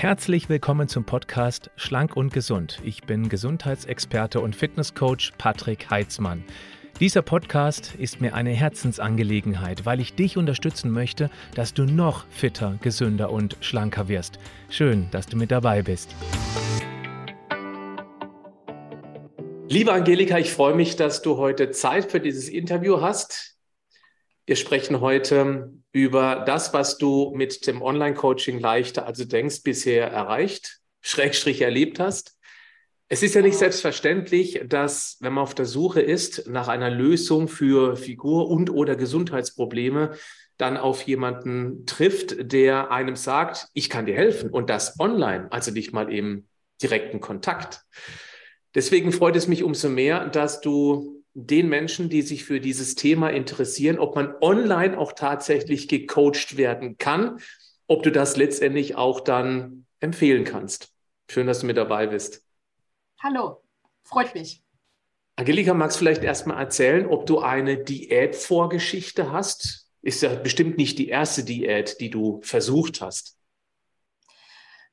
Herzlich willkommen zum Podcast Schlank und Gesund. Ich bin Gesundheitsexperte und Fitnesscoach Patrick Heitzmann. Dieser Podcast ist mir eine Herzensangelegenheit, weil ich dich unterstützen möchte, dass du noch fitter, gesünder und schlanker wirst. Schön, dass du mit dabei bist. Liebe Angelika, ich freue mich, dass du heute Zeit für dieses Interview hast. Wir sprechen heute über das, was du mit dem Online-Coaching leichter, also denkst, bisher erreicht, Schrägstrich erlebt hast. Es ist ja nicht selbstverständlich, dass, wenn man auf der Suche ist nach einer Lösung für Figur- und oder Gesundheitsprobleme, dann auf jemanden trifft, der einem sagt, ich kann dir helfen und das online, also nicht mal im direkten Kontakt. Deswegen freut es mich umso mehr, dass du den Menschen, die sich für dieses Thema interessieren, ob man online auch tatsächlich gecoacht werden kann, ob du das letztendlich auch dann empfehlen kannst. Schön, dass du mit dabei bist. Hallo, freut mich. Angelika, magst du vielleicht erstmal erzählen, ob du eine Diätvorgeschichte hast? Ist ja bestimmt nicht die erste Diät, die du versucht hast.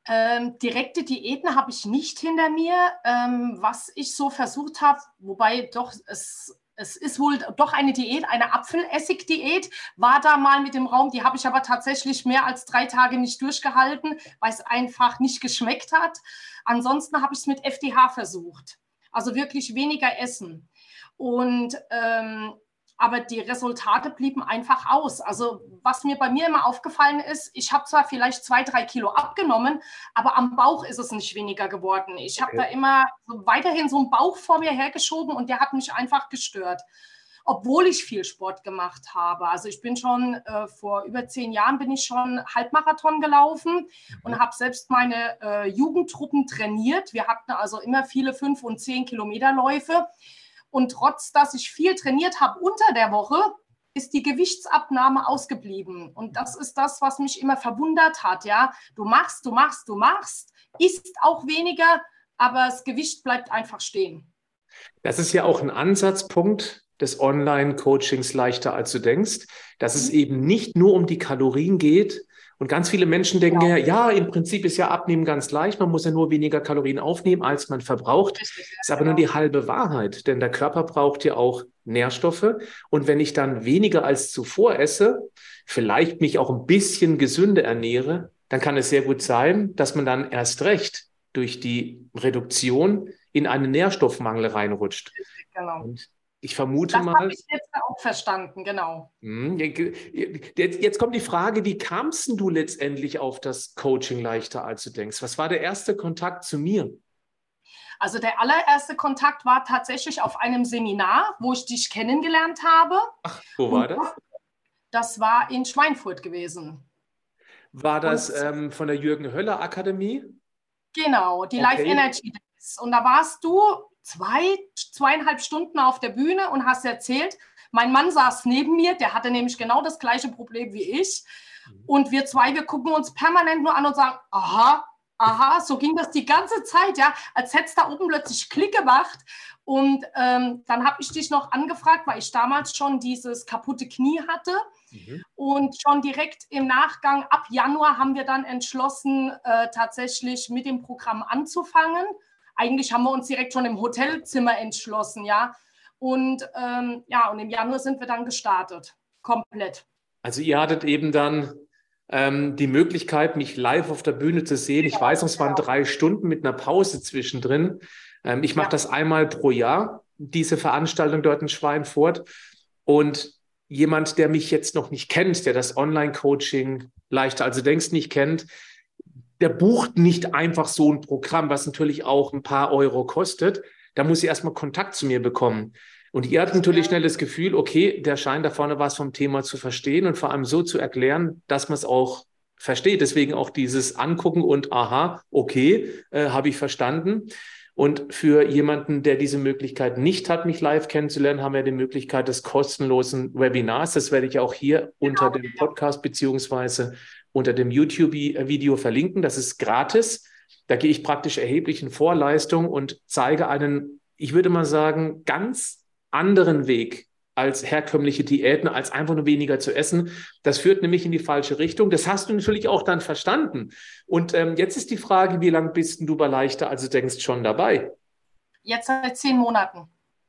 Ähm, direkte Diäten habe ich nicht hinter mir. Ähm, was ich so versucht habe, wobei doch es, es ist wohl doch eine Diät, eine Apfelessig-Diät, war da mal mit dem Raum. Die habe ich aber tatsächlich mehr als drei Tage nicht durchgehalten, weil es einfach nicht geschmeckt hat. Ansonsten habe ich es mit FDH versucht. Also wirklich weniger essen. Und ähm, aber die Resultate blieben einfach aus. Also was mir bei mir immer aufgefallen ist, ich habe zwar vielleicht zwei, drei Kilo abgenommen, aber am Bauch ist es nicht weniger geworden. Ich habe okay. da immer so weiterhin so einen Bauch vor mir hergeschoben und der hat mich einfach gestört. Obwohl ich viel Sport gemacht habe. Also ich bin schon äh, vor über zehn Jahren bin ich schon Halbmarathon gelaufen mhm. und habe selbst meine äh, Jugendtruppen trainiert. Wir hatten also immer viele fünf und zehn Kilometer Läufe. Und trotz, dass ich viel trainiert habe unter der Woche, ist die Gewichtsabnahme ausgeblieben. Und das ist das, was mich immer verwundert hat. Ja, du machst, du machst, du machst, isst auch weniger, aber das Gewicht bleibt einfach stehen. Das ist ja auch ein Ansatzpunkt des Online-Coachings leichter, als du denkst, dass es mhm. eben nicht nur um die Kalorien geht, und ganz viele Menschen denken ja. ja, im Prinzip ist ja Abnehmen ganz leicht. Man muss ja nur weniger Kalorien aufnehmen, als man verbraucht. Das ist aber nur die halbe Wahrheit, denn der Körper braucht ja auch Nährstoffe. Und wenn ich dann weniger als zuvor esse, vielleicht mich auch ein bisschen gesünder ernähre, dann kann es sehr gut sein, dass man dann erst recht durch die Reduktion in einen Nährstoffmangel reinrutscht. Genau. Und ich vermute das mal. Das habe ich jetzt auch verstanden, genau. Hm, jetzt, jetzt kommt die Frage, wie kamst du letztendlich auf das Coaching leichter, als du denkst? Was war der erste Kontakt zu mir? Also der allererste Kontakt war tatsächlich auf einem Seminar, wo ich dich kennengelernt habe. Ach, wo war das? Das war in Schweinfurt gewesen. War das ähm, von der Jürgen Höller Akademie? Genau, die okay. Life Energy Days. Und da warst du zwei, zweieinhalb Stunden auf der Bühne und hast erzählt, mein Mann saß neben mir, der hatte nämlich genau das gleiche Problem wie ich. Mhm. Und wir zwei, wir gucken uns permanent nur an und sagen, aha, aha, so ging das die ganze Zeit, ja, als hätte es da oben plötzlich Klick gemacht. Und ähm, dann habe ich dich noch angefragt, weil ich damals schon dieses kaputte Knie hatte. Mhm. Und schon direkt im Nachgang, ab Januar, haben wir dann entschlossen, äh, tatsächlich mit dem Programm anzufangen eigentlich haben wir uns direkt schon im Hotelzimmer entschlossen, ja. Und ähm, ja, und im Januar sind wir dann gestartet, komplett. Also ihr hattet eben dann ähm, die Möglichkeit, mich live auf der Bühne zu sehen. Ich weiß noch, es waren drei Stunden mit einer Pause zwischendrin. Ähm, ich mache ja. das einmal pro Jahr, diese Veranstaltung dort in Schweinfurt. Und jemand, der mich jetzt noch nicht kennt, der das Online-Coaching leichter also denkst nicht kennt, der bucht nicht einfach so ein Programm, was natürlich auch ein paar Euro kostet. Da muss sie erstmal Kontakt zu mir bekommen. Und ihr habt natürlich schnell das Gefühl, okay, der scheint da vorne was vom Thema zu verstehen und vor allem so zu erklären, dass man es auch versteht. Deswegen auch dieses Angucken und aha, okay, äh, habe ich verstanden. Und für jemanden, der diese Möglichkeit nicht hat, mich live kennenzulernen, haben wir die Möglichkeit des kostenlosen Webinars. Das werde ich auch hier unter genau. dem Podcast beziehungsweise unter dem YouTube-Video verlinken. Das ist gratis. Da gehe ich praktisch erheblich in Vorleistung und zeige einen, ich würde mal sagen, ganz anderen Weg, als herkömmliche Diäten, als einfach nur weniger zu essen. Das führt nämlich in die falsche Richtung. Das hast du natürlich auch dann verstanden. Und ähm, jetzt ist die Frage, wie lange bist du bei Leichter, also denkst schon dabei? Jetzt seit zehn Monaten.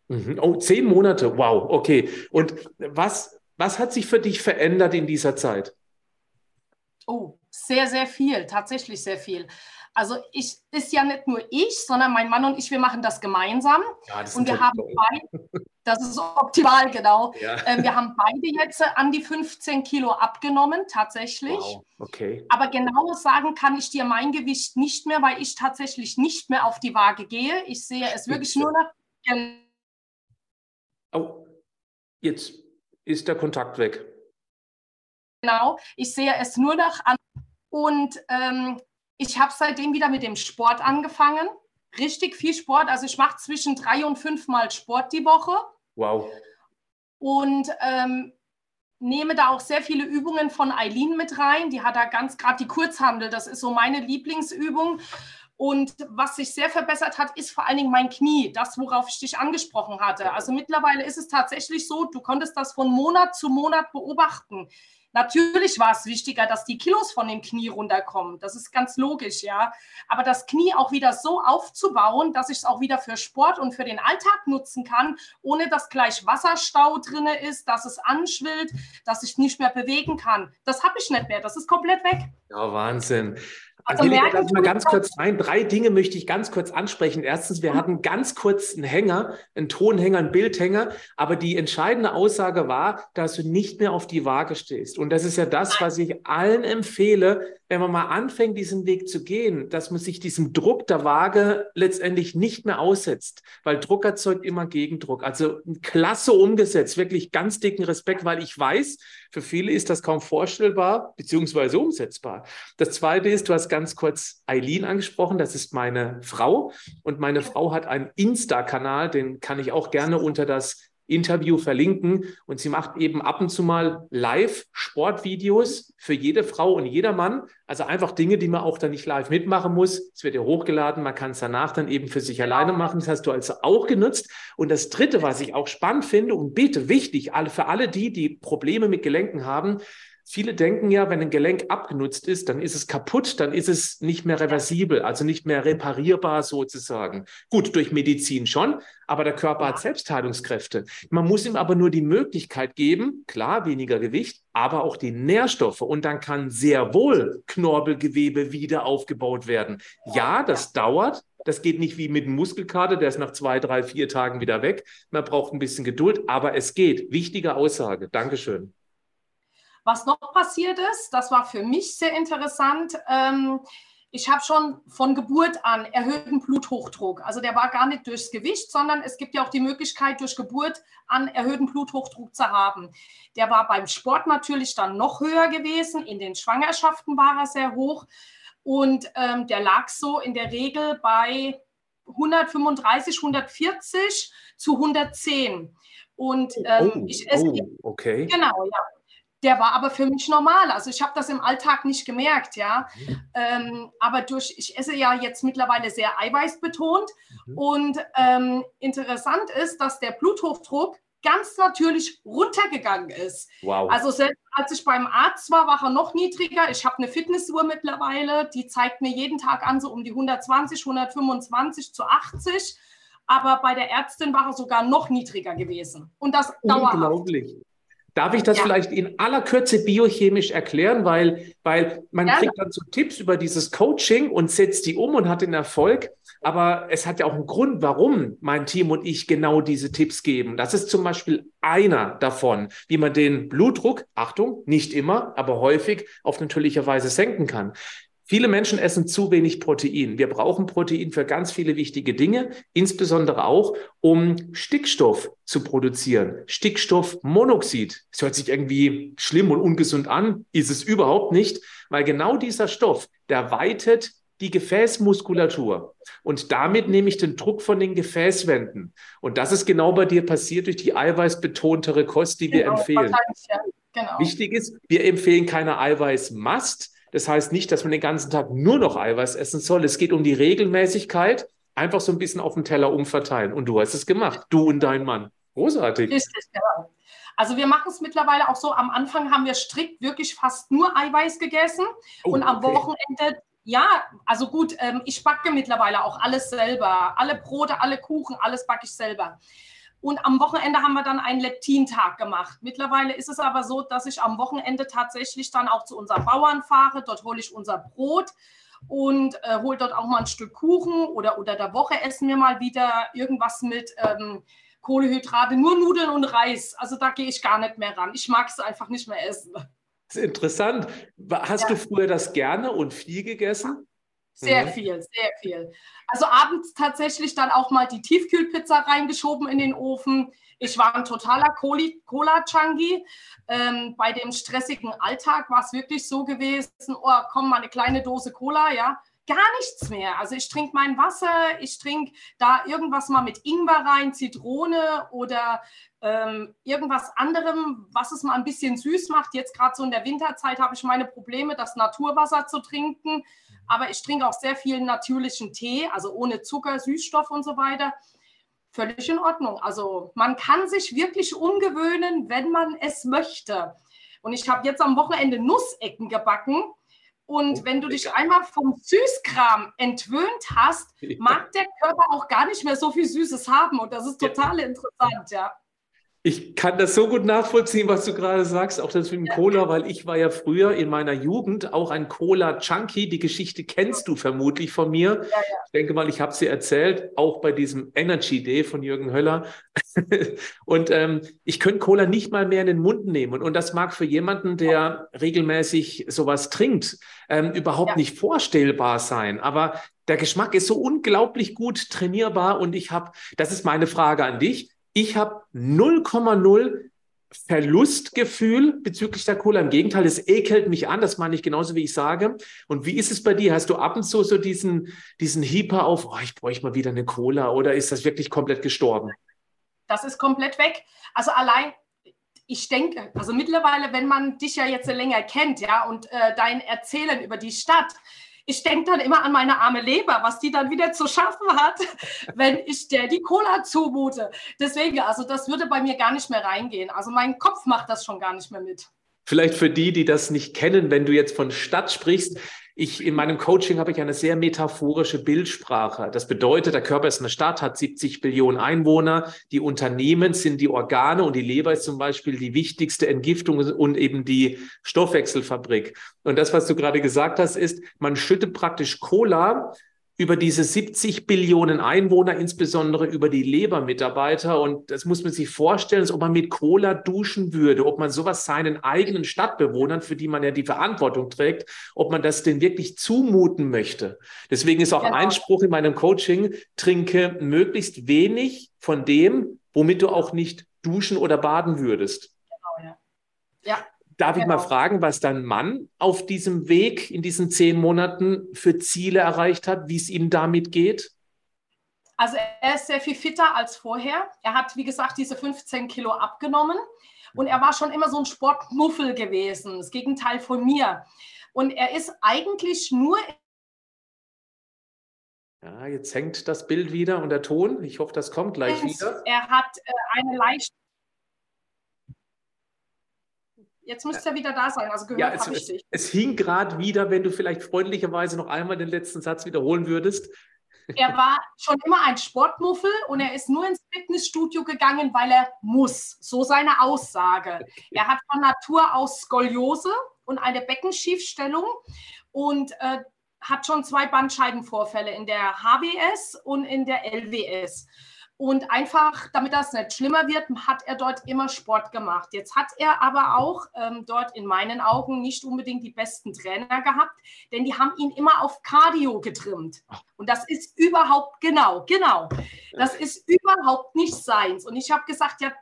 Mhm. Oh, zehn Monate, wow, okay. Und was, was hat sich für dich verändert in dieser Zeit? Oh, sehr, sehr viel, tatsächlich sehr viel. Also ich ist ja nicht nur ich, sondern mein Mann und ich, wir machen das gemeinsam. Ja, das und wir haben beide, das ist optimal, genau. Ja. Ähm, wir haben beide jetzt an die 15 Kilo abgenommen, tatsächlich. Wow. Okay. Aber genau sagen kann ich dir mein Gewicht nicht mehr, weil ich tatsächlich nicht mehr auf die Waage gehe. Ich sehe es wirklich nur noch. Oh, jetzt ist der Kontakt weg. Genau, ich sehe es nur noch an. Und ähm, ich habe seitdem wieder mit dem Sport angefangen. Richtig viel Sport. Also ich mache zwischen drei und fünf Mal Sport die Woche. Wow. Und ähm, nehme da auch sehr viele Übungen von Eileen mit rein. Die hat da ganz gerade die Kurzhandel. Das ist so meine Lieblingsübung. Und was sich sehr verbessert hat, ist vor allen Dingen mein Knie, das, worauf ich dich angesprochen hatte. Also mittlerweile ist es tatsächlich so, du konntest das von Monat zu Monat beobachten. Natürlich war es wichtiger, dass die Kilos von dem Knie runterkommen. Das ist ganz logisch, ja. Aber das Knie auch wieder so aufzubauen, dass ich es auch wieder für Sport und für den Alltag nutzen kann, ohne dass gleich Wasserstau drin ist, dass es anschwillt, dass ich nicht mehr bewegen kann. Das habe ich nicht mehr. Das ist komplett weg. Ja, Wahnsinn. Also Angelika, ich mal ganz kurz rein? Drei Dinge möchte ich ganz kurz ansprechen. Erstens, wir hatten ganz kurz einen Hänger, einen Tonhänger, einen Bildhänger, aber die entscheidende Aussage war, dass du nicht mehr auf die Waage stehst. Und das ist ja das, was ich allen empfehle, wenn man mal anfängt, diesen Weg zu gehen, dass man sich diesem Druck der Waage letztendlich nicht mehr aussetzt, weil Druck erzeugt immer Gegendruck. Also klasse umgesetzt, wirklich ganz dicken Respekt, weil ich weiß, für viele ist das kaum vorstellbar beziehungsweise umsetzbar. Das Zweite ist, du hast ganz kurz Eileen angesprochen, das ist meine Frau und meine Frau hat einen Insta-Kanal, den kann ich auch gerne unter das Interview verlinken. Und sie macht eben ab und zu mal Live-Sportvideos für jede Frau und jeder Mann. Also einfach Dinge, die man auch dann nicht live mitmachen muss. Es wird ja hochgeladen, man kann es danach dann eben für sich alleine machen. Das hast du also auch genutzt. Und das Dritte, was ich auch spannend finde und bitte wichtig, für alle die, die Probleme mit Gelenken haben, Viele denken ja, wenn ein Gelenk abgenutzt ist, dann ist es kaputt, dann ist es nicht mehr reversibel, also nicht mehr reparierbar sozusagen. Gut, durch Medizin schon, aber der Körper hat Selbstheilungskräfte. Man muss ihm aber nur die Möglichkeit geben, klar, weniger Gewicht, aber auch die Nährstoffe. Und dann kann sehr wohl Knorpelgewebe wieder aufgebaut werden. Ja, das dauert, das geht nicht wie mit einem Muskelkater, der ist nach zwei, drei, vier Tagen wieder weg. Man braucht ein bisschen Geduld, aber es geht. Wichtige Aussage. Dankeschön. Was noch passiert ist, das war für mich sehr interessant. Ähm, ich habe schon von Geburt an erhöhten Bluthochdruck. Also der war gar nicht durchs Gewicht, sondern es gibt ja auch die Möglichkeit, durch Geburt an erhöhten Bluthochdruck zu haben. Der war beim Sport natürlich dann noch höher gewesen. In den Schwangerschaften war er sehr hoch. Und ähm, der lag so in der Regel bei 135, 140 zu 110. Und ähm, oh, ich esse. Oh, okay. Genau, ja. Der war aber für mich normal. Also ich habe das im Alltag nicht gemerkt, ja. Mhm. Ähm, aber durch, ich esse ja jetzt mittlerweile sehr eiweißbetont. Mhm. Und ähm, interessant ist, dass der Bluthochdruck ganz natürlich runtergegangen ist. Wow. Also selbst als ich beim Arzt war, war er noch niedriger. Ich habe eine Fitnessuhr mittlerweile, die zeigt mir jeden Tag an, so um die 120, 125 zu 80. Aber bei der Ärztin war er sogar noch niedriger gewesen. Und das dauerhaft. Unglaublich. Darf ich das ja. vielleicht in aller Kürze biochemisch erklären, weil, weil man ja. kriegt dann so Tipps über dieses Coaching und setzt die um und hat den Erfolg. Aber es hat ja auch einen Grund, warum mein Team und ich genau diese Tipps geben. Das ist zum Beispiel einer davon, wie man den Blutdruck, Achtung, nicht immer, aber häufig auf natürliche Weise senken kann. Viele Menschen essen zu wenig Protein. Wir brauchen Protein für ganz viele wichtige Dinge, insbesondere auch, um Stickstoff zu produzieren. Stickstoffmonoxid. Es hört sich irgendwie schlimm und ungesund an, ist es überhaupt nicht, weil genau dieser Stoff, der weitet die Gefäßmuskulatur und damit nehme ich den Druck von den Gefäßwänden. Und das ist genau bei dir passiert durch die eiweißbetontere Kost, die wir genau, empfehlen. Ja. Genau. Wichtig ist, wir empfehlen keine Eiweißmast, das heißt nicht, dass man den ganzen Tag nur noch Eiweiß essen soll. Es geht um die Regelmäßigkeit, einfach so ein bisschen auf dem Teller umverteilen. Und du hast es gemacht, du und dein Mann. Großartig. Richtig, genau. Also wir machen es mittlerweile auch so, am Anfang haben wir strikt wirklich fast nur Eiweiß gegessen oh, und am okay. Wochenende, ja, also gut, ähm, ich backe mittlerweile auch alles selber. Alle Brote, alle Kuchen, alles backe ich selber. Und am Wochenende haben wir dann einen Leptintag gemacht. Mittlerweile ist es aber so, dass ich am Wochenende tatsächlich dann auch zu unseren Bauern fahre. Dort hole ich unser Brot und äh, hole dort auch mal ein Stück Kuchen oder unter der Woche essen wir mal wieder irgendwas mit ähm, Kohlehydrate, nur Nudeln und Reis. Also da gehe ich gar nicht mehr ran. Ich mag es einfach nicht mehr essen. Das ist interessant. Hast ja. du früher das gerne und viel gegessen? Sehr mhm. viel, sehr viel. Also abends tatsächlich dann auch mal die Tiefkühlpizza reingeschoben in den Ofen. Ich war ein totaler Cola-Chunky. Ähm, bei dem stressigen Alltag war es wirklich so gewesen, oh, komm, mal eine kleine Dose Cola, ja. Gar nichts mehr. Also ich trinke mein Wasser, ich trinke da irgendwas mal mit Ingwer rein, Zitrone oder ähm, irgendwas anderem, was es mal ein bisschen süß macht. Jetzt gerade so in der Winterzeit habe ich meine Probleme, das Naturwasser zu trinken aber ich trinke auch sehr viel natürlichen Tee, also ohne Zucker, Süßstoff und so weiter. Völlig in Ordnung. Also man kann sich wirklich umgewöhnen, wenn man es möchte. Und ich habe jetzt am Wochenende Nussecken gebacken. Und oh, wenn du dich einmal vom Süßkram entwöhnt hast, mag der Körper auch gar nicht mehr so viel Süßes haben. Und das ist total interessant, ja. Ich kann das so gut nachvollziehen, was du gerade sagst, auch das mit dem Cola, weil ich war ja früher in meiner Jugend auch ein Cola-Junkie. Die Geschichte kennst du vermutlich von mir. Ja, ja. Ich denke mal, ich habe sie erzählt, auch bei diesem Energy Day von Jürgen Höller. und ähm, ich könnte Cola nicht mal mehr in den Mund nehmen. Und das mag für jemanden, der regelmäßig sowas trinkt, ähm, überhaupt ja. nicht vorstellbar sein. Aber der Geschmack ist so unglaublich gut trainierbar. Und ich habe, das ist meine Frage an dich ich habe 0,0 Verlustgefühl bezüglich der Cola. Im Gegenteil, es ekelt mich an, das meine ich genauso, wie ich sage. Und wie ist es bei dir? Hast du ab und zu so diesen, diesen Hieper auf, oh, ich bräuchte mal wieder eine Cola oder ist das wirklich komplett gestorben? Das ist komplett weg. Also allein, ich denke, also mittlerweile, wenn man dich ja jetzt länger kennt, ja, und äh, dein Erzählen über die Stadt, ich denke dann immer an meine arme Leber, was die dann wieder zu schaffen hat, wenn ich der die Cola zumute. Deswegen, also das würde bei mir gar nicht mehr reingehen. Also mein Kopf macht das schon gar nicht mehr mit. Vielleicht für die, die das nicht kennen, wenn du jetzt von Stadt sprichst, ich, in meinem Coaching habe ich eine sehr metaphorische Bildsprache. Das bedeutet, der Körper ist eine Stadt, hat 70 Billionen Einwohner. Die Unternehmen sind die Organe und die Leber ist zum Beispiel die wichtigste Entgiftung und eben die Stoffwechselfabrik. Und das, was du gerade gesagt hast, ist, man schüttet praktisch Cola über diese 70 Billionen Einwohner, insbesondere über die Lebermitarbeiter. Und das muss man sich vorstellen, als ob man mit Cola duschen würde, ob man sowas seinen eigenen Stadtbewohnern, für die man ja die Verantwortung trägt, ob man das denn wirklich zumuten möchte. Deswegen ist auch genau. Einspruch in meinem Coaching, trinke möglichst wenig von dem, womit du auch nicht duschen oder baden würdest. Genau, ja. Ja, Darf genau. ich mal fragen, was dein Mann auf diesem Weg in diesen zehn Monaten für Ziele erreicht hat, wie es ihm damit geht? Also er ist sehr viel fitter als vorher. Er hat, wie gesagt, diese 15 Kilo abgenommen und er war schon immer so ein Sportmuffel gewesen, das Gegenteil von mir. Und er ist eigentlich nur ja, jetzt hängt das Bild wieder und der Ton. Ich hoffe, das kommt gleich wieder. Er hat äh, eine leicht Jetzt müsste er wieder da sein. Also gehört ja, habe ich dich. Es hing gerade wieder, wenn du vielleicht freundlicherweise noch einmal den letzten Satz wiederholen würdest. Er war schon immer ein Sportmuffel und er ist nur ins Fitnessstudio gegangen, weil er muss. So seine Aussage. Er hat von Natur aus Skoliose und eine Beckenschiefstellung und äh, hat schon zwei Bandscheibenvorfälle in der HWS und in der LWS. Und einfach, damit das nicht schlimmer wird, hat er dort immer Sport gemacht. Jetzt hat er aber auch ähm, dort in meinen Augen nicht unbedingt die besten Trainer gehabt, denn die haben ihn immer auf Cardio getrimmt. Und das ist überhaupt, genau, genau, das ist überhaupt nicht seins. Und ich habe gesagt, ja,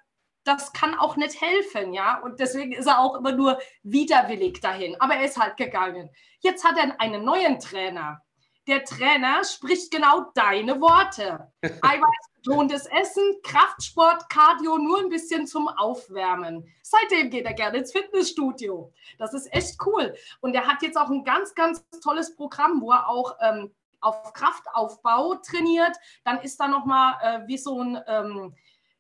das kann auch nicht helfen, ja. Und deswegen ist er auch immer nur widerwillig dahin. Aber er ist halt gegangen. Jetzt hat er einen neuen Trainer. Der Trainer spricht genau deine Worte. Eiweiß Lohnendes Essen, Kraftsport, Cardio, nur ein bisschen zum Aufwärmen. Seitdem geht er gerne ins Fitnessstudio. Das ist echt cool. Und er hat jetzt auch ein ganz, ganz tolles Programm, wo er auch ähm, auf Kraftaufbau trainiert. Dann ist da nochmal äh, wie so ein, ähm,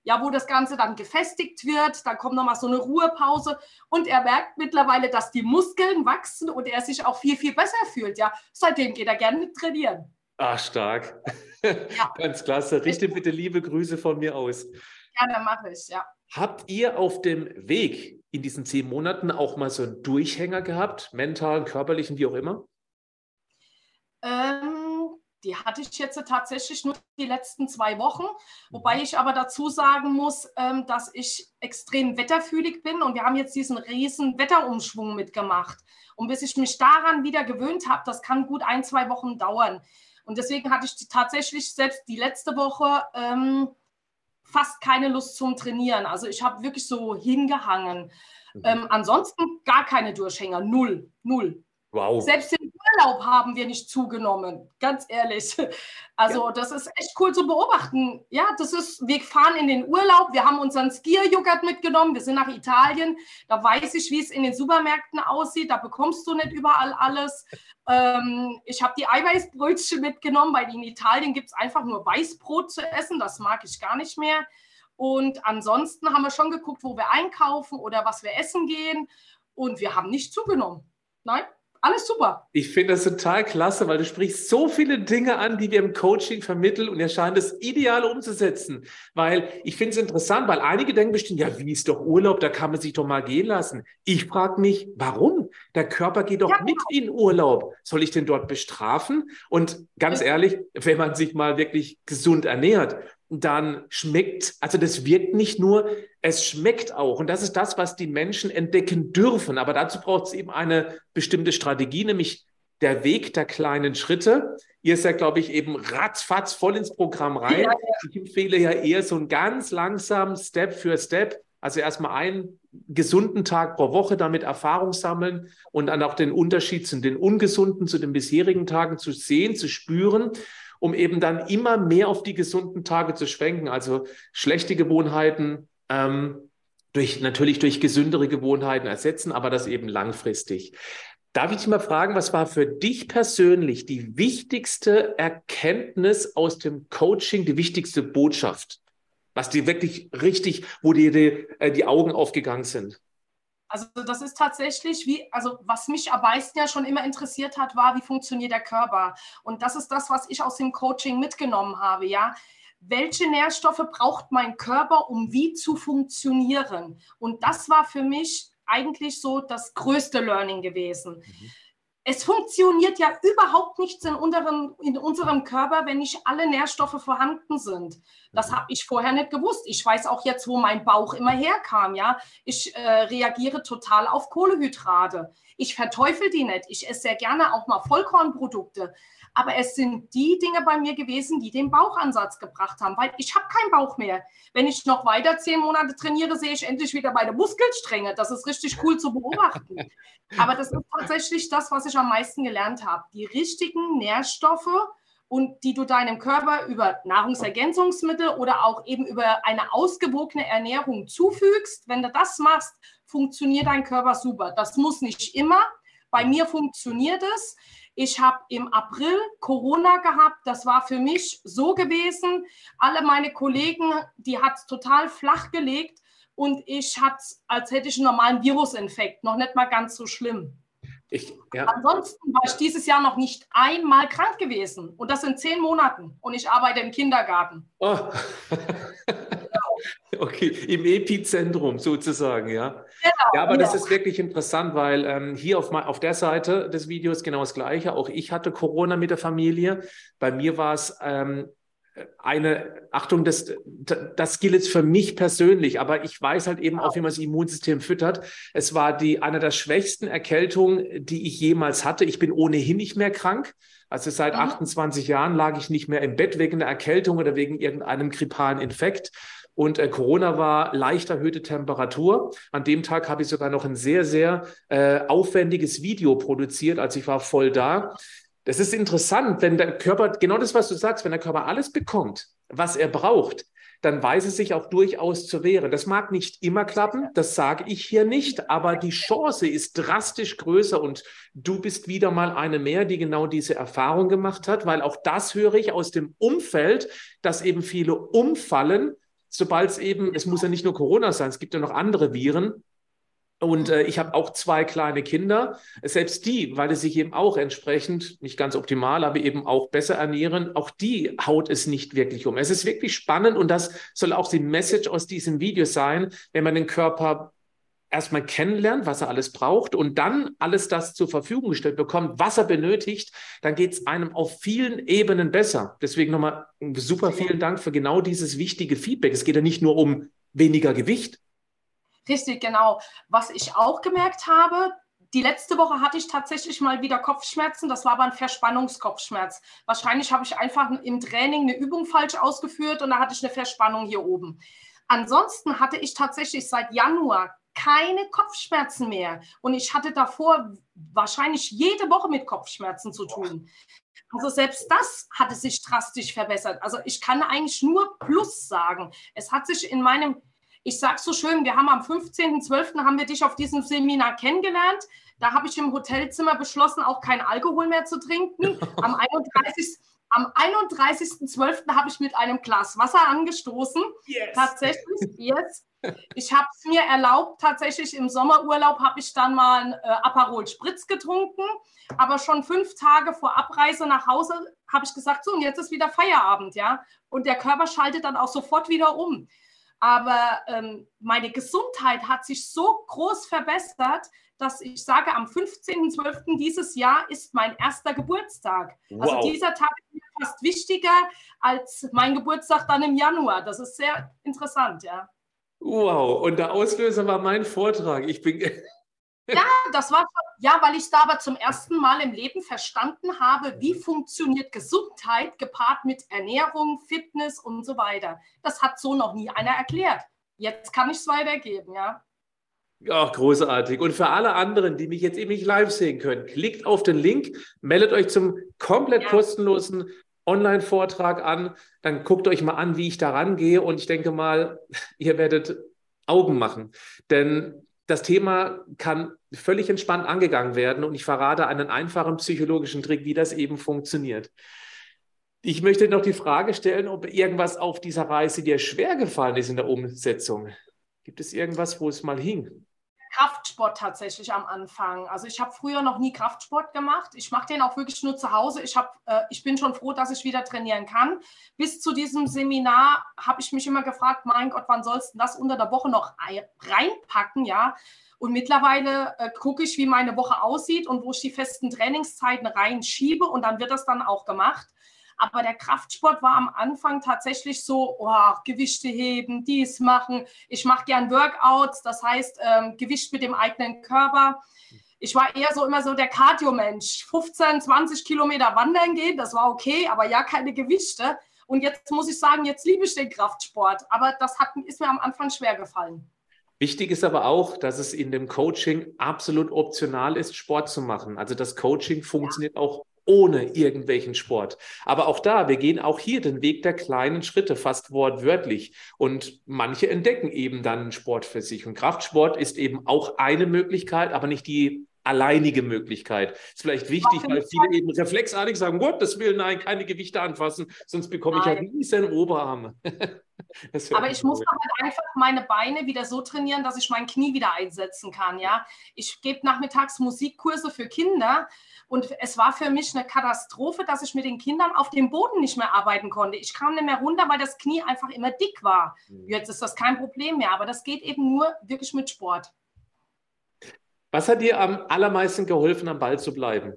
ja, wo das Ganze dann gefestigt wird. Dann kommt nochmal so eine Ruhepause und er merkt mittlerweile, dass die Muskeln wachsen und er sich auch viel, viel besser fühlt. Ja, seitdem geht er gerne trainieren. Ah, stark. Ja. Ganz klasse. Richte bitte liebe Grüße von mir aus. Gerne mache ich, ja. Habt ihr auf dem Weg in diesen zehn Monaten auch mal so einen Durchhänger gehabt, mental, körperlichen, wie auch immer? Ähm, die hatte ich jetzt tatsächlich nur die letzten zwei Wochen, wobei mhm. ich aber dazu sagen muss, ähm, dass ich extrem wetterfühlig bin und wir haben jetzt diesen riesen Wetterumschwung mitgemacht. Und bis ich mich daran wieder gewöhnt habe, das kann gut ein, zwei Wochen dauern. Und deswegen hatte ich tatsächlich selbst die letzte Woche ähm, fast keine Lust zum Trainieren. Also ich habe wirklich so hingehangen. Mhm. Ähm, ansonsten gar keine Durchhänger, null, null. Wow. Selbst den Urlaub haben wir nicht zugenommen, ganz ehrlich. Also ja. das ist echt cool zu beobachten. Ja, das ist, wir fahren in den Urlaub, wir haben unseren Skier-Joghurt mitgenommen, wir sind nach Italien, da weiß ich, wie es in den Supermärkten aussieht, da bekommst du nicht überall alles. Ähm, ich habe die Eiweißbrötchen mitgenommen, weil in Italien gibt es einfach nur Weißbrot zu essen, das mag ich gar nicht mehr. Und ansonsten haben wir schon geguckt, wo wir einkaufen oder was wir essen gehen. Und wir haben nicht zugenommen. Nein, alles super. Ich finde das total klasse, weil du sprichst so viele Dinge an, die wir im Coaching vermitteln und ihr scheint es ideal umzusetzen. Weil ich finde es interessant, weil einige denken bestimmt, ja, wie ist doch Urlaub, da kann man sich doch mal gehen lassen. Ich frage mich, warum? Der Körper geht doch ja, mit genau. in Urlaub. Soll ich den dort bestrafen? Und ganz ehrlich, wenn man sich mal wirklich gesund ernährt, dann schmeckt, also das wirkt nicht nur, es schmeckt auch. Und das ist das, was die Menschen entdecken dürfen. Aber dazu braucht es eben eine bestimmte Strategie, nämlich der Weg der kleinen Schritte. Ihr seid, glaube ich, eben ratzfatz voll ins Programm rein. Ja, ja. Ich empfehle ja eher so einen ganz langsamen Step für Step. Also erstmal einen gesunden Tag pro Woche damit Erfahrung sammeln und dann auch den Unterschied zu den ungesunden, zu den bisherigen Tagen zu sehen, zu spüren um eben dann immer mehr auf die gesunden Tage zu schwenken. Also schlechte Gewohnheiten ähm, durch, natürlich durch gesündere Gewohnheiten ersetzen, aber das eben langfristig. Darf ich dich mal fragen, was war für dich persönlich die wichtigste Erkenntnis aus dem Coaching, die wichtigste Botschaft? Was dir wirklich richtig, wo dir die, äh, die Augen aufgegangen sind? Also das ist tatsächlich wie, also was mich am meisten ja schon immer interessiert hat, war, wie funktioniert der Körper. Und das ist das, was ich aus dem Coaching mitgenommen habe, ja. Welche Nährstoffe braucht mein Körper, um wie zu funktionieren? Und das war für mich eigentlich so das größte Learning gewesen. Mhm es funktioniert ja überhaupt nichts in unserem, in unserem Körper, wenn nicht alle Nährstoffe vorhanden sind. Das mhm. habe ich vorher nicht gewusst. Ich weiß auch jetzt, wo mein Bauch immer herkam. Ja, ich äh, reagiere total auf Kohlehydrate. Ich verteufel die nicht. Ich esse sehr gerne auch mal Vollkornprodukte. Aber es sind die Dinge bei mir gewesen, die den Bauchansatz gebracht haben, weil ich habe keinen Bauch mehr. Wenn ich noch weiter zehn Monate trainiere, sehe ich endlich wieder meine Muskelstränge. Das ist richtig cool zu beobachten. Aber das ist tatsächlich das, was ich am meisten gelernt habe. Die richtigen Nährstoffe und die du deinem Körper über Nahrungsergänzungsmittel oder auch eben über eine ausgewogene Ernährung zufügst. Wenn du das machst, funktioniert dein Körper super. Das muss nicht immer. Bei mir funktioniert es. Ich habe im April Corona gehabt. Das war für mich so gewesen. Alle meine Kollegen, die hat es total flach gelegt und ich hatte als hätte ich einen normalen Virusinfekt. Noch nicht mal ganz so schlimm. Ich, ja. Ansonsten war ich dieses Jahr noch nicht einmal krank gewesen. Und das in zehn Monaten. Und ich arbeite im Kindergarten. Oh. Okay, im Epizentrum sozusagen, ja. Genau, ja, aber ja. das ist wirklich interessant, weil ähm, hier auf, auf der Seite des Videos genau das Gleiche. Auch ich hatte Corona mit der Familie. Bei mir war es ähm, eine, Achtung, das, das gilt jetzt für mich persönlich, aber ich weiß halt eben auch, wie man das Immunsystem füttert. Es war die, eine der schwächsten Erkältungen, die ich jemals hatte. Ich bin ohnehin nicht mehr krank. Also seit mhm. 28 Jahren lag ich nicht mehr im Bett wegen der Erkältung oder wegen irgendeinem grippalen Infekt. Und äh, Corona war leicht erhöhte Temperatur. An dem Tag habe ich sogar noch ein sehr, sehr äh, aufwendiges Video produziert. Also ich war voll da. Das ist interessant, wenn der Körper, genau das, was du sagst, wenn der Körper alles bekommt, was er braucht, dann weiß es sich auch durchaus zu wehren. Das mag nicht immer klappen, das sage ich hier nicht, aber die Chance ist drastisch größer und du bist wieder mal eine mehr, die genau diese Erfahrung gemacht hat, weil auch das höre ich aus dem Umfeld, dass eben viele umfallen, sobald es eben, es muss ja nicht nur Corona sein, es gibt ja noch andere Viren. Und äh, ich habe auch zwei kleine Kinder. Selbst die, weil sie sich eben auch entsprechend, nicht ganz optimal, aber eben auch besser ernähren, auch die haut es nicht wirklich um. Es ist wirklich spannend und das soll auch die Message aus diesem Video sein, wenn man den Körper erstmal kennenlernt, was er alles braucht und dann alles das zur Verfügung gestellt bekommt, was er benötigt, dann geht es einem auf vielen Ebenen besser. Deswegen nochmal super vielen Dank für genau dieses wichtige Feedback. Es geht ja nicht nur um weniger Gewicht. Richtig, genau. Was ich auch gemerkt habe, die letzte Woche hatte ich tatsächlich mal wieder Kopfschmerzen. Das war aber ein Verspannungskopfschmerz. Wahrscheinlich habe ich einfach im Training eine Übung falsch ausgeführt und da hatte ich eine Verspannung hier oben. Ansonsten hatte ich tatsächlich seit Januar keine Kopfschmerzen mehr. Und ich hatte davor wahrscheinlich jede Woche mit Kopfschmerzen zu tun. Also selbst das hatte sich drastisch verbessert. Also ich kann eigentlich nur Plus sagen. Es hat sich in meinem, ich sage so schön, wir haben am 15.12. haben wir dich auf diesem Seminar kennengelernt. Da habe ich im Hotelzimmer beschlossen, auch kein Alkohol mehr zu trinken. Am 31. Am 31.12. habe ich mit einem Glas Wasser angestoßen. Yes. Tatsächlich, jetzt. Ich habe es mir erlaubt, tatsächlich im Sommerurlaub habe ich dann mal ein äh, Aperol Spritz getrunken. Aber schon fünf Tage vor Abreise nach Hause habe ich gesagt, so und jetzt ist wieder Feierabend, ja. Und der Körper schaltet dann auch sofort wieder um. Aber ähm, meine Gesundheit hat sich so groß verbessert, dass ich sage, am 15.12. dieses Jahr ist mein erster Geburtstag. Also wow. Also dieser Tag ist mir fast wichtiger als mein Geburtstag dann im Januar. Das ist sehr interessant, ja. Wow, und der Auslöser war mein Vortrag. Ich bin. ja, das war ja, weil ich da aber zum ersten Mal im Leben verstanden habe, wie funktioniert Gesundheit gepaart mit Ernährung, Fitness und so weiter. Das hat so noch nie einer erklärt. Jetzt kann ich es weitergeben, ja. Ja, großartig. Und für alle anderen, die mich jetzt eben nicht live sehen können, klickt auf den Link, meldet euch zum komplett ja. kostenlosen Online-Vortrag an, dann guckt euch mal an, wie ich da rangehe und ich denke mal, ihr werdet Augen machen. Denn das Thema kann völlig entspannt angegangen werden und ich verrate einen einfachen psychologischen Trick, wie das eben funktioniert. Ich möchte noch die Frage stellen, ob irgendwas auf dieser Reise dir schwer gefallen ist in der Umsetzung. Gibt es irgendwas, wo es mal hing? Kraftsport tatsächlich am Anfang. Also ich habe früher noch nie Kraftsport gemacht. Ich mache den auch wirklich nur zu Hause. Ich, hab, äh, ich bin schon froh, dass ich wieder trainieren kann. Bis zu diesem Seminar habe ich mich immer gefragt, mein Gott, wann sollst du das unter der Woche noch reinpacken, ja? Und mittlerweile äh, gucke ich, wie meine Woche aussieht und wo ich die festen Trainingszeiten reinschiebe und dann wird das dann auch gemacht. Aber der Kraftsport war am Anfang tatsächlich so, oh, Gewichte heben, dies machen. Ich mache gern Workouts, das heißt ähm, Gewicht mit dem eigenen Körper. Ich war eher so immer so der Cardio-Mensch. 15, 20 Kilometer wandern gehen, das war okay, aber ja keine Gewichte. Und jetzt muss ich sagen, jetzt liebe ich den Kraftsport. Aber das hat, ist mir am Anfang schwer gefallen. Wichtig ist aber auch, dass es in dem Coaching absolut optional ist, Sport zu machen. Also das Coaching funktioniert ja. auch ohne irgendwelchen Sport. Aber auch da, wir gehen auch hier den Weg der kleinen Schritte, fast wortwörtlich. Und manche entdecken eben dann Sport für sich. Und Kraftsport ist eben auch eine Möglichkeit, aber nicht die alleinige Möglichkeit. Ist vielleicht wichtig, weil viele eben reflexartig sagen, Gottes Willen, nein, keine Gewichte anfassen, sonst bekomme nein. ich ja riesen Oberarme. Aber ich muss halt einfach meine Beine wieder so trainieren, dass ich mein Knie wieder einsetzen kann. Ja, ich gebe nachmittags Musikkurse für Kinder und es war für mich eine Katastrophe, dass ich mit den Kindern auf dem Boden nicht mehr arbeiten konnte. Ich kam nicht mehr runter, weil das Knie einfach immer dick war. Mhm. Jetzt ist das kein Problem mehr, aber das geht eben nur wirklich mit Sport. Was hat dir am allermeisten geholfen, am Ball zu bleiben?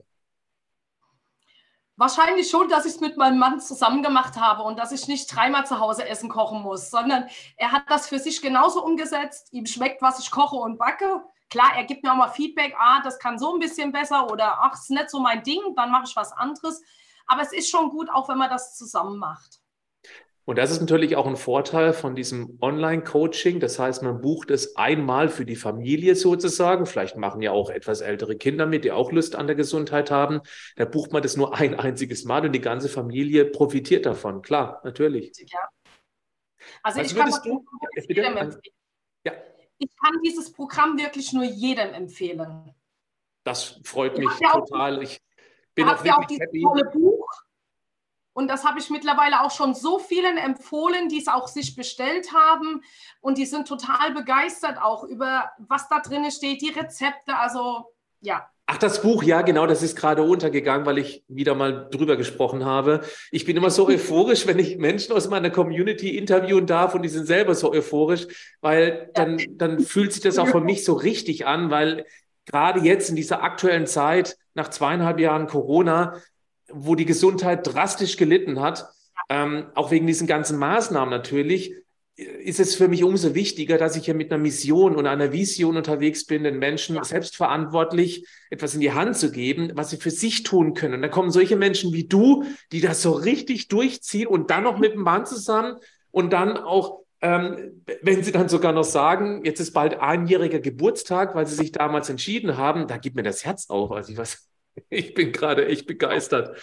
Wahrscheinlich schon, dass ich es mit meinem Mann zusammen gemacht habe und dass ich nicht dreimal zu Hause Essen kochen muss, sondern er hat das für sich genauso umgesetzt. Ihm schmeckt, was ich koche und backe. Klar, er gibt mir auch mal Feedback, ah, das kann so ein bisschen besser oder ach, ist nicht so mein Ding, dann mache ich was anderes. Aber es ist schon gut, auch wenn man das zusammen macht. Und das ist natürlich auch ein Vorteil von diesem Online-Coaching. Das heißt, man bucht es einmal für die Familie sozusagen. Vielleicht machen ja auch etwas ältere Kinder mit, die auch Lust an der Gesundheit haben. Da bucht man das nur ein einziges Mal und die ganze Familie profitiert davon. Klar, natürlich. Ja. Also, ich kann du, ja, ja. Ich kann dieses Programm wirklich nur jedem empfehlen. Das freut mich ja total. Ich bin auch, ja auch happy. Und das habe ich mittlerweile auch schon so vielen empfohlen, die es auch sich bestellt haben. Und die sind total begeistert auch über, was da drin steht, die Rezepte. Also ja, Ach, das Buch, ja, genau, das ist gerade untergegangen, weil ich wieder mal drüber gesprochen habe. Ich bin immer so euphorisch, wenn ich Menschen aus meiner Community interviewen darf und die sind selber so euphorisch, weil dann, dann fühlt sich das auch für mich so richtig an, weil gerade jetzt in dieser aktuellen Zeit, nach zweieinhalb Jahren Corona, wo die Gesundheit drastisch gelitten hat, ähm, auch wegen diesen ganzen Maßnahmen natürlich, ist es für mich umso wichtiger, dass ich hier mit einer Mission und einer Vision unterwegs bin, den Menschen ja. selbstverantwortlich etwas in die Hand zu geben, was sie für sich tun können. Und da kommen solche Menschen wie du, die das so richtig durchziehen und dann noch mit dem Mann zusammen und dann auch, ähm, wenn sie dann sogar noch sagen, jetzt ist bald einjähriger Geburtstag, weil sie sich damals entschieden haben, da gibt mir das Herz auf. Also ich, was, ich bin gerade echt begeistert.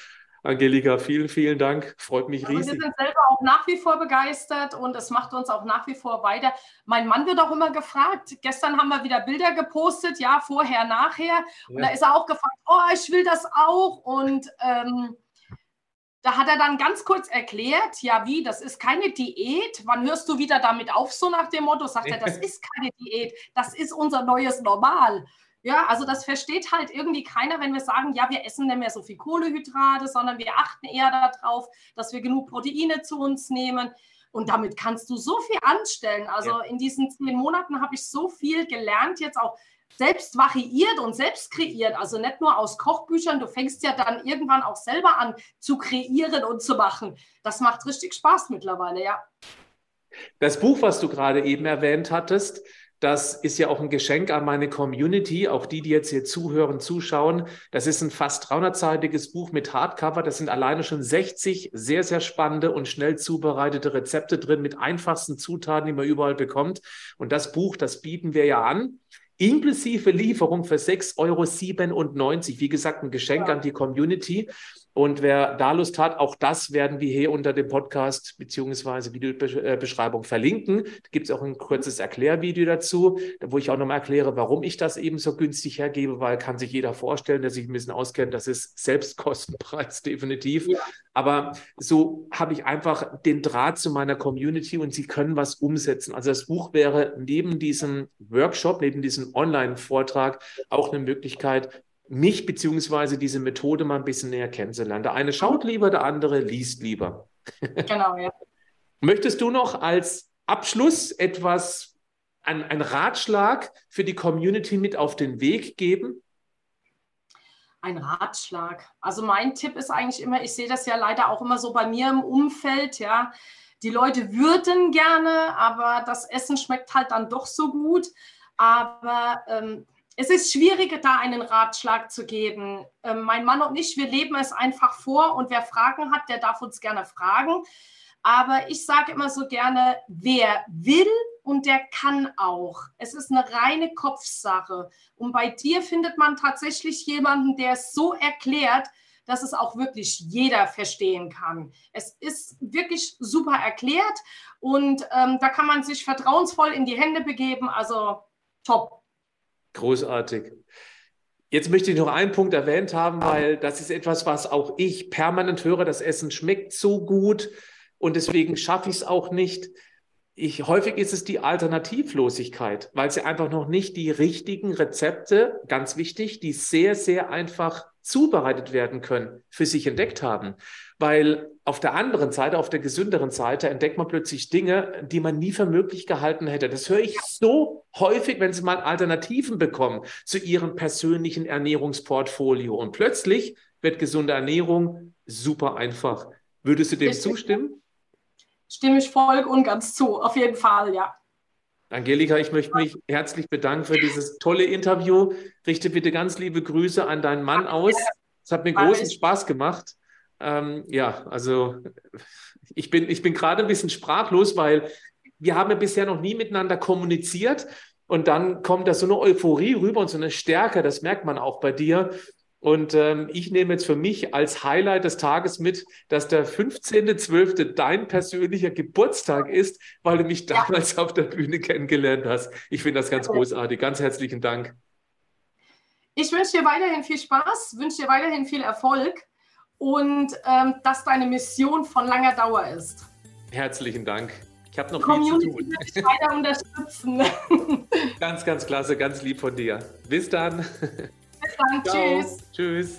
Angelika, vielen, vielen Dank. Freut mich riesig. wir sind selber auch nach wie vor begeistert und es macht uns auch nach wie vor weiter. Mein Mann wird auch immer gefragt. Gestern haben wir wieder Bilder gepostet, ja, vorher, nachher. Ja. Und da ist er auch gefragt, oh, ich will das auch. Und ähm, da hat er dann ganz kurz erklärt, ja, wie, das ist keine Diät. Wann hörst du wieder damit auf, so nach dem Motto? Sagt er, das ist keine Diät, das ist unser neues Normal. Ja, also das versteht halt irgendwie keiner, wenn wir sagen, ja, wir essen nicht mehr so viel Kohlehydrate, sondern wir achten eher darauf, dass wir genug Proteine zu uns nehmen. Und damit kannst du so viel anstellen. Also ja. in diesen zehn Monaten habe ich so viel gelernt, jetzt auch selbst variiert und selbst kreiert. Also nicht nur aus Kochbüchern, du fängst ja dann irgendwann auch selber an zu kreieren und zu machen. Das macht richtig Spaß mittlerweile, ja. Das Buch, was du gerade eben erwähnt hattest, das ist ja auch ein Geschenk an meine Community, auch die, die jetzt hier zuhören, zuschauen. Das ist ein fast 300-seitiges Buch mit Hardcover. Das sind alleine schon 60 sehr, sehr spannende und schnell zubereitete Rezepte drin mit einfachsten Zutaten, die man überall bekommt. Und das Buch, das bieten wir ja an inklusive Lieferung für 6,97 Euro. Wie gesagt, ein Geschenk ja. an die Community. Und wer da Lust hat, auch das werden wir hier unter dem Podcast beziehungsweise Videobeschreibung verlinken. Da gibt es auch ein kurzes Erklärvideo dazu, wo ich auch nochmal erkläre, warum ich das eben so günstig hergebe, weil kann sich jeder vorstellen, der sich ein bisschen auskennt, das ist Selbstkostenpreis definitiv. Ja. Aber so habe ich einfach den Draht zu meiner Community und sie können was umsetzen. Also das Buch wäre neben diesem Workshop, neben diesem Online-Vortrag auch eine Möglichkeit, mich beziehungsweise diese Methode mal ein bisschen näher kennenzulernen. Der eine schaut lieber, der andere liest lieber. Genau, ja. Möchtest du noch als Abschluss etwas, ein, ein Ratschlag für die Community mit auf den Weg geben? Ein Ratschlag. Also mein Tipp ist eigentlich immer, ich sehe das ja leider auch immer so bei mir im Umfeld, ja. Die Leute würden gerne, aber das Essen schmeckt halt dann doch so gut. Aber ähm, es ist schwierig, da einen Ratschlag zu geben. Ähm, mein Mann und ich, wir leben es einfach vor und wer Fragen hat, der darf uns gerne fragen. Aber ich sage immer so gerne, wer will und der kann auch. Es ist eine reine Kopfsache. Und bei dir findet man tatsächlich jemanden, der es so erklärt, dass es auch wirklich jeder verstehen kann. Es ist wirklich super erklärt und ähm, da kann man sich vertrauensvoll in die Hände begeben. Also top. Großartig. Jetzt möchte ich noch einen Punkt erwähnt haben, weil das ist etwas, was auch ich permanent höre. Das Essen schmeckt so gut und deswegen schaffe ich es auch nicht. Ich, häufig ist es die Alternativlosigkeit, weil sie einfach noch nicht die richtigen Rezepte, ganz wichtig, die sehr, sehr einfach zubereitet werden können, für sich entdeckt haben. Weil auf der anderen Seite, auf der gesünderen Seite, entdeckt man plötzlich Dinge, die man nie für möglich gehalten hätte. Das höre ich so häufig, wenn sie mal Alternativen bekommen zu ihrem persönlichen Ernährungsportfolio. Und plötzlich wird gesunde Ernährung super einfach. Würdest du dem zustimmen? Stimme ich voll und ganz zu, auf jeden Fall, ja. Angelika, ich möchte mich herzlich bedanken für dieses tolle Interview. Richte bitte ganz liebe Grüße an deinen Mann aus. Es hat mir großen Spaß gemacht. Ähm, ja, also ich bin, ich bin gerade ein bisschen sprachlos, weil wir haben ja bisher noch nie miteinander kommuniziert. Und dann kommt da so eine Euphorie rüber und so eine Stärke, das merkt man auch bei dir. Und ähm, ich nehme jetzt für mich als Highlight des Tages mit, dass der 15.12. dein persönlicher Geburtstag ist, weil du mich damals ja. auf der Bühne kennengelernt hast. Ich finde das ganz großartig. Ganz herzlichen Dank. Ich wünsche dir weiterhin viel Spaß, wünsche dir weiterhin viel Erfolg und ähm, dass deine Mission von langer Dauer ist. Herzlichen Dank. Ich habe noch Community viel zu tun. weiter unterstützen. ganz, ganz klasse, ganz lieb von dir. Bis dann. Bis dann. Ciao. Tschüss. Tschüss.